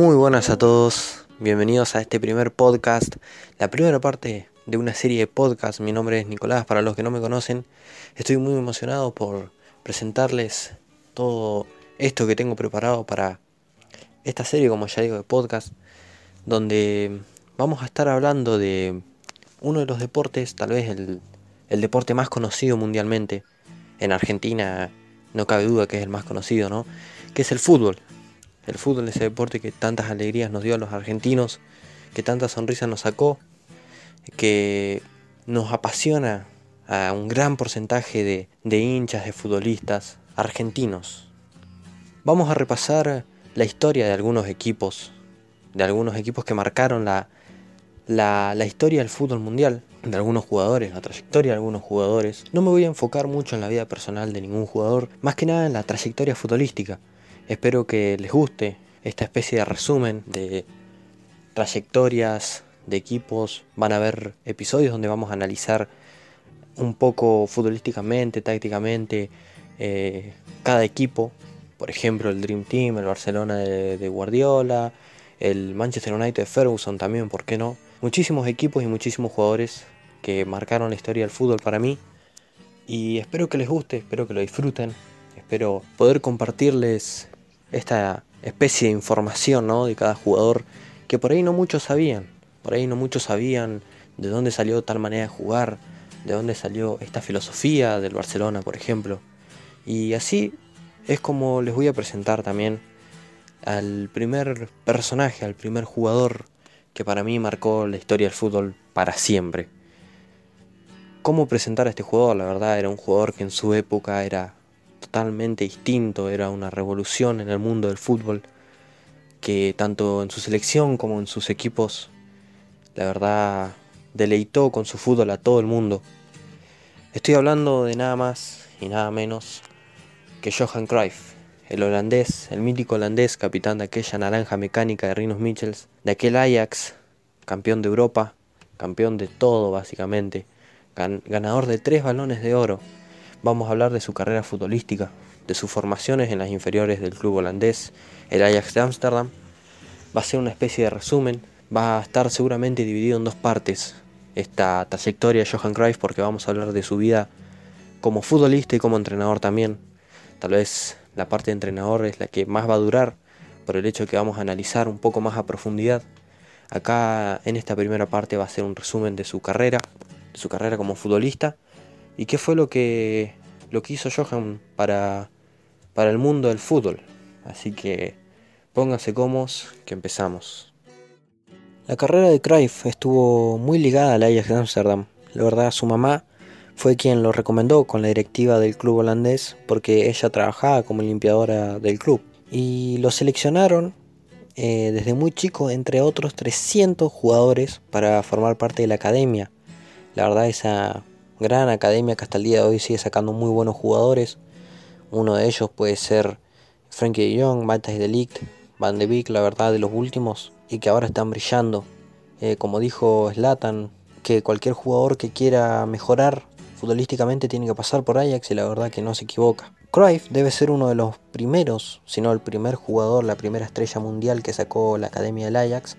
Muy buenas a todos, bienvenidos a este primer podcast, la primera parte de una serie de podcasts. Mi nombre es Nicolás, para los que no me conocen, estoy muy emocionado por presentarles todo esto que tengo preparado para esta serie, como ya digo, de podcast, donde vamos a estar hablando de uno de los deportes, tal vez el, el deporte más conocido mundialmente. En Argentina no cabe duda que es el más conocido, ¿no? Que es el fútbol. El fútbol, ese deporte que tantas alegrías nos dio a los argentinos, que tantas sonrisas nos sacó, que nos apasiona a un gran porcentaje de, hinchas, de futbolistas argentinos. Vamos a repasar la historia de algunos equipos, de algunos equipos que marcaron la, la, historia del fútbol mundial, de algunos jugadores, la trayectoria de algunos jugadores. No me voy a enfocar mucho en la vida personal de ningún jugador, más que nada en la trayectoria futbolística. Espero que les guste esta especie de resumen de trayectorias de equipos. Van a haber episodios donde vamos a analizar un poco futbolísticamente, tácticamente, eh, cada equipo. Por ejemplo, el Dream Team, el Barcelona de, de Guardiola, el Manchester United de Ferguson también, ¿por qué no? Muchísimos equipos y muchísimos jugadores que marcaron la historia del fútbol para mí. Y espero que les guste, espero que lo disfruten. Espero poder compartirles esta especie de información ¿no? de cada jugador que por ahí no muchos sabían. Por ahí no muchos sabían de dónde salió tal manera de jugar, de dónde salió esta filosofía del Barcelona, por ejemplo. Y así es como les voy a presentar también al primer personaje, al primer jugador que para mí marcó la historia del fútbol para siempre. ¿Cómo presentar a este jugador? La verdad era un jugador que en su época era totalmente distinto, era una revolución en el mundo del fútbol, que tanto en su selección como en sus equipos, la verdad, deleitó con su fútbol a todo el mundo. Estoy hablando de nada más y nada menos que Johan Cruyff, el holandés, el mítico holandés, capitán de aquella naranja mecánica de Rinos Michels, de aquel Ajax, campeón de Europa, campeón de todo básicamente, ganador de tres balones de oro, Vamos a hablar de su carrera futbolística, de sus formaciones en las inferiores del club holandés, el Ajax de Ámsterdam. Va a ser una especie de resumen, va a estar seguramente dividido en dos partes esta trayectoria de Johan Cruyff porque vamos a hablar de su vida como futbolista y como entrenador también. Tal vez la parte de entrenador es la que más va a durar por el hecho de que vamos a analizar un poco más a profundidad. Acá en esta primera parte va a ser un resumen de su carrera, de su carrera como futbolista y qué fue lo que, lo que hizo Johan para, para el mundo del fútbol. Así que pónganse cómodos que empezamos. La carrera de Cruyff estuvo muy ligada al Ajax de Amsterdam. La verdad, su mamá fue quien lo recomendó con la directiva del club holandés porque ella trabajaba como limpiadora del club. Y lo seleccionaron eh, desde muy chico entre otros 300 jugadores para formar parte de la academia. La verdad, esa gran academia que hasta el día de hoy sigue sacando muy buenos jugadores. Uno de ellos puede ser Frankie de Jong, Matthijs de Van de Beek, la verdad, de los últimos y que ahora están brillando. Eh, como dijo Slatan, que cualquier jugador que quiera mejorar futbolísticamente tiene que pasar por Ajax y la verdad que no se equivoca. Cruyff debe ser uno de los primeros, si no el primer jugador, la primera estrella mundial que sacó la academia del Ajax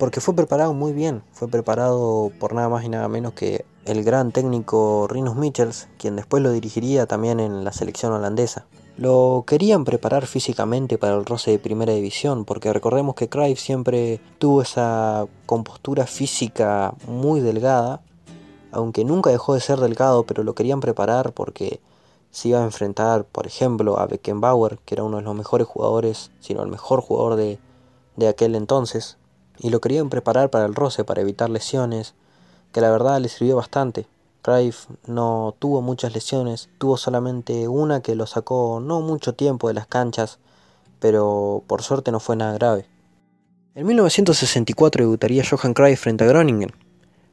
porque fue preparado muy bien, fue preparado por nada más y nada menos que el gran técnico Rinus Michels, quien después lo dirigiría también en la selección holandesa. Lo querían preparar físicamente para el roce de primera división, porque recordemos que Cruyff siempre tuvo esa compostura física muy delgada, aunque nunca dejó de ser delgado, pero lo querían preparar porque se iba a enfrentar, por ejemplo, a Beckenbauer, que era uno de los mejores jugadores, sino el mejor jugador de, de aquel entonces, y lo querían preparar para el roce, para evitar lesiones, que la verdad le sirvió bastante. Cruyff no tuvo muchas lesiones, tuvo solamente una que lo sacó no mucho tiempo de las canchas, pero por suerte no fue nada grave. En 1964 debutaría Johan Cruyff frente a Groningen.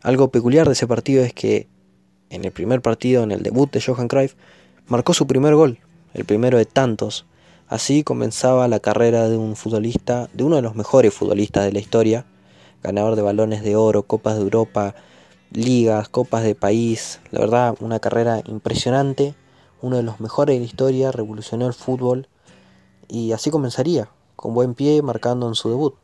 Algo peculiar de ese partido es que en el primer partido, en el debut de Johan Cruyff, marcó su primer gol, el primero de tantos, Así comenzaba la carrera de un futbolista, de uno de los mejores futbolistas de la historia, ganador de balones de oro, copas de Europa, ligas, copas de país, la verdad una carrera impresionante, uno de los mejores de la historia, revolucionó el fútbol y así comenzaría, con buen pie marcando en su debut.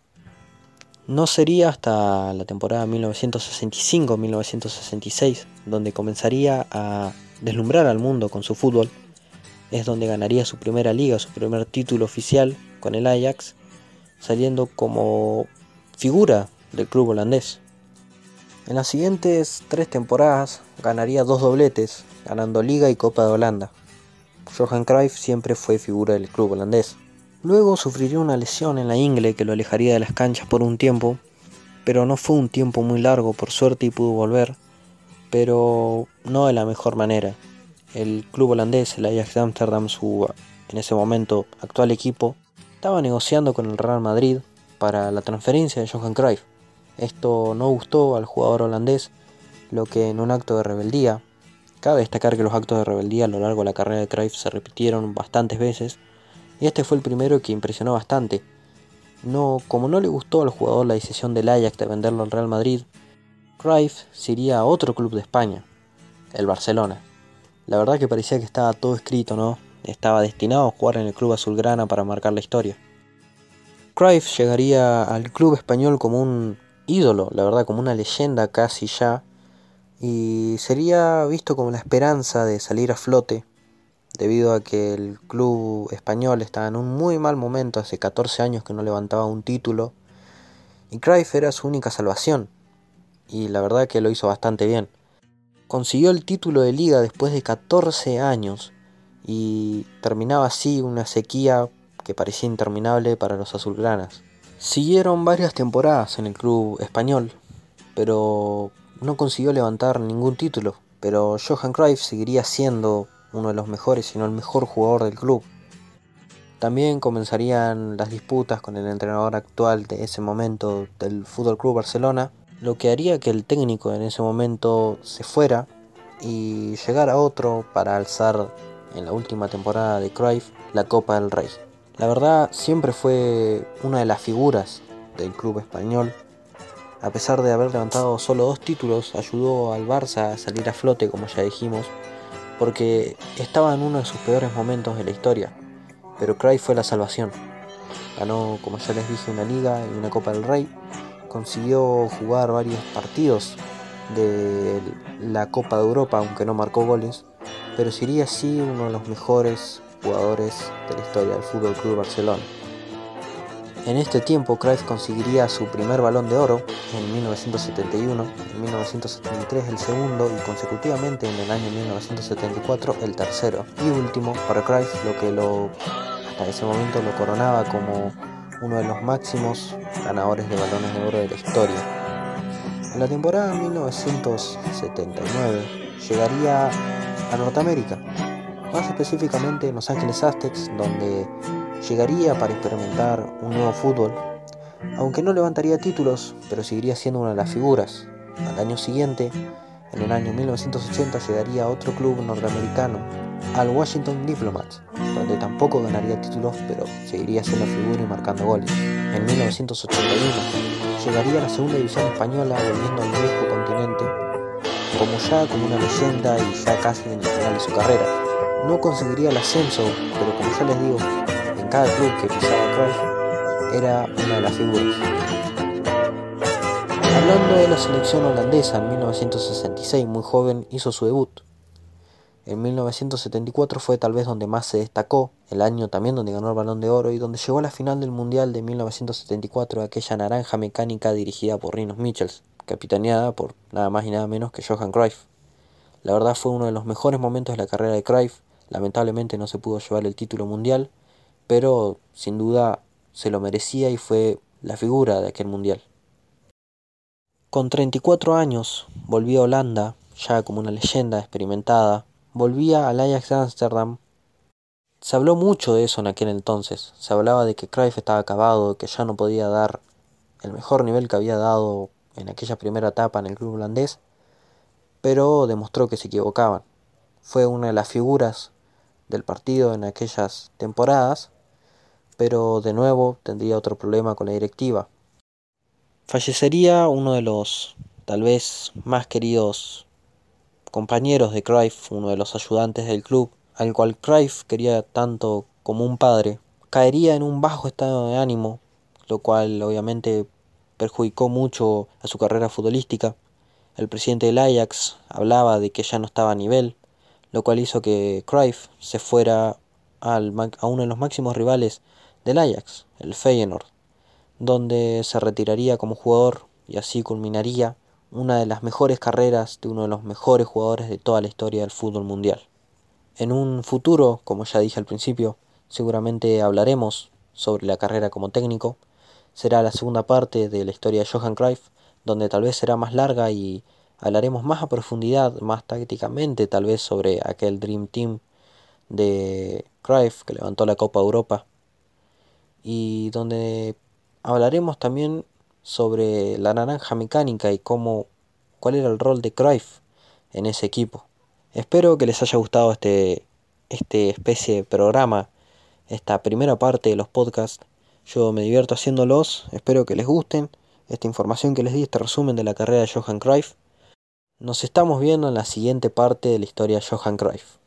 No sería hasta la temporada 1965-1966 donde comenzaría a deslumbrar al mundo con su fútbol. Es donde ganaría su primera liga, su primer título oficial con el Ajax, saliendo como figura del club holandés. En las siguientes tres temporadas ganaría dos dobletes, ganando Liga y Copa de Holanda. Johan Cruyff siempre fue figura del club holandés. Luego sufriría una lesión en la ingle que lo alejaría de las canchas por un tiempo, pero no fue un tiempo muy largo por suerte y pudo volver, pero no de la mejor manera. El club holandés, el Ajax de Amsterdam, su en ese momento actual equipo, estaba negociando con el Real Madrid para la transferencia de Johan Cruyff. Esto no gustó al jugador holandés, lo que en un acto de rebeldía, cabe destacar que los actos de rebeldía a lo largo de la carrera de Cruyff se repitieron bastantes veces, y este fue el primero que impresionó bastante. No, como no le gustó al jugador la decisión del Ajax de venderlo al Real Madrid, Cruyff se iría a otro club de España, el Barcelona. La verdad que parecía que estaba todo escrito, ¿no? Estaba destinado a jugar en el club azulgrana para marcar la historia. Cruyff llegaría al club español como un ídolo, la verdad, como una leyenda casi ya, y sería visto como la esperanza de salir a flote, debido a que el club español estaba en un muy mal momento, hace 14 años que no levantaba un título, y Cruyff era su única salvación, y la verdad que lo hizo bastante bien. Consiguió el título de liga después de 14 años, y terminaba así una sequía que parecía interminable para los azulgranas. Siguieron varias temporadas en el club español, pero no consiguió levantar ningún título. Pero Johan Cruyff seguiría siendo uno de los mejores, si no el mejor jugador del club. También comenzarían las disputas con el entrenador actual de ese momento del Fútbol Club Barcelona, lo que haría que el técnico en ese momento se fuera y llegara otro para alzar en la última temporada de Cruyff la Copa del Rey. La verdad siempre fue una de las figuras del club español. A pesar de haber levantado solo dos títulos, ayudó al Barça a salir a flote, como ya dijimos, porque estaba en uno de sus peores momentos de la historia. Pero Cruyff fue la salvación. Ganó, como ya les dije, una liga y una Copa del Rey. Consiguió jugar varios partidos de la Copa de Europa, aunque no marcó goles. Pero sería así uno de los mejores jugadores de la historia del Fútbol Club Barcelona. En este tiempo, Cruyff conseguiría su primer balón de oro en 1971, en 1973 el segundo y consecutivamente en el año 1974 el tercero y último para Cruyff, lo que lo, hasta ese momento lo coronaba como uno de los máximos ganadores de balones de oro de la historia. En la temporada 1979 llegaría a Norteamérica, más específicamente en Los Ángeles Aztecs, donde llegaría para experimentar un nuevo fútbol, aunque no levantaría títulos, pero seguiría siendo una de las figuras. Al año siguiente, en el año 1980, llegaría a otro club norteamericano, al Washington Diplomats, donde tampoco ganaría títulos, pero seguiría siendo figura y marcando goles. En 1981, llegaría a la segunda división española, volviendo al viejo continente, como ya como una leyenda y ya casi en el final de su carrera no conseguiría el ascenso, pero como ya les digo, en cada club que pisaba Cruyff era una de las figuras. Hablando de la selección holandesa, en 1966, muy joven, hizo su debut. En 1974 fue tal vez donde más se destacó, el año también donde ganó el balón de oro y donde llegó a la final del Mundial de 1974, aquella naranja mecánica dirigida por Rinos Michels, capitaneada por nada más y nada menos que Johan Cruyff. La verdad fue uno de los mejores momentos de la carrera de Cruyff, Lamentablemente no se pudo llevar el título mundial, pero sin duda se lo merecía y fue la figura de aquel mundial. Con 34 años volvió a Holanda, ya como una leyenda experimentada, volvía al Ajax de Amsterdam. Se habló mucho de eso en aquel entonces, se hablaba de que Cruyff estaba acabado, que ya no podía dar el mejor nivel que había dado en aquella primera etapa en el club holandés, pero demostró que se equivocaban. Fue una de las figuras del partido en aquellas temporadas, pero de nuevo tendría otro problema con la directiva. Fallecería uno de los tal vez más queridos compañeros de Cruyff, uno de los ayudantes del club, al cual Cruyff quería tanto como un padre, caería en un bajo estado de ánimo, lo cual obviamente perjudicó mucho a su carrera futbolística. El presidente del Ajax hablaba de que ya no estaba a nivel, lo cual hizo que Cruyff se fuera al, a uno de los máximos rivales del Ajax, el Feyenoord, donde se retiraría como jugador y así culminaría una de las mejores carreras de uno de los mejores jugadores de toda la historia del fútbol mundial. En un futuro, como ya dije al principio, seguramente hablaremos sobre la carrera como técnico. Será la segunda parte de la historia de Johan Cruyff, donde tal vez será más larga y hablaremos más a profundidad, más tácticamente, tal vez sobre aquel Dream Team de Cruyff que levantó la Copa Europa y donde hablaremos también sobre la naranja mecánica y cómo cuál era el rol de Cruyff en ese equipo. Espero que les haya gustado este este especie de programa, esta primera parte de los podcasts. Yo me divierto haciéndolos, espero que les gusten esta información que les di, este resumen de la carrera de Johan Cruyff. Nos estamos viendo en la siguiente parte de la historia de Johan Cruyff.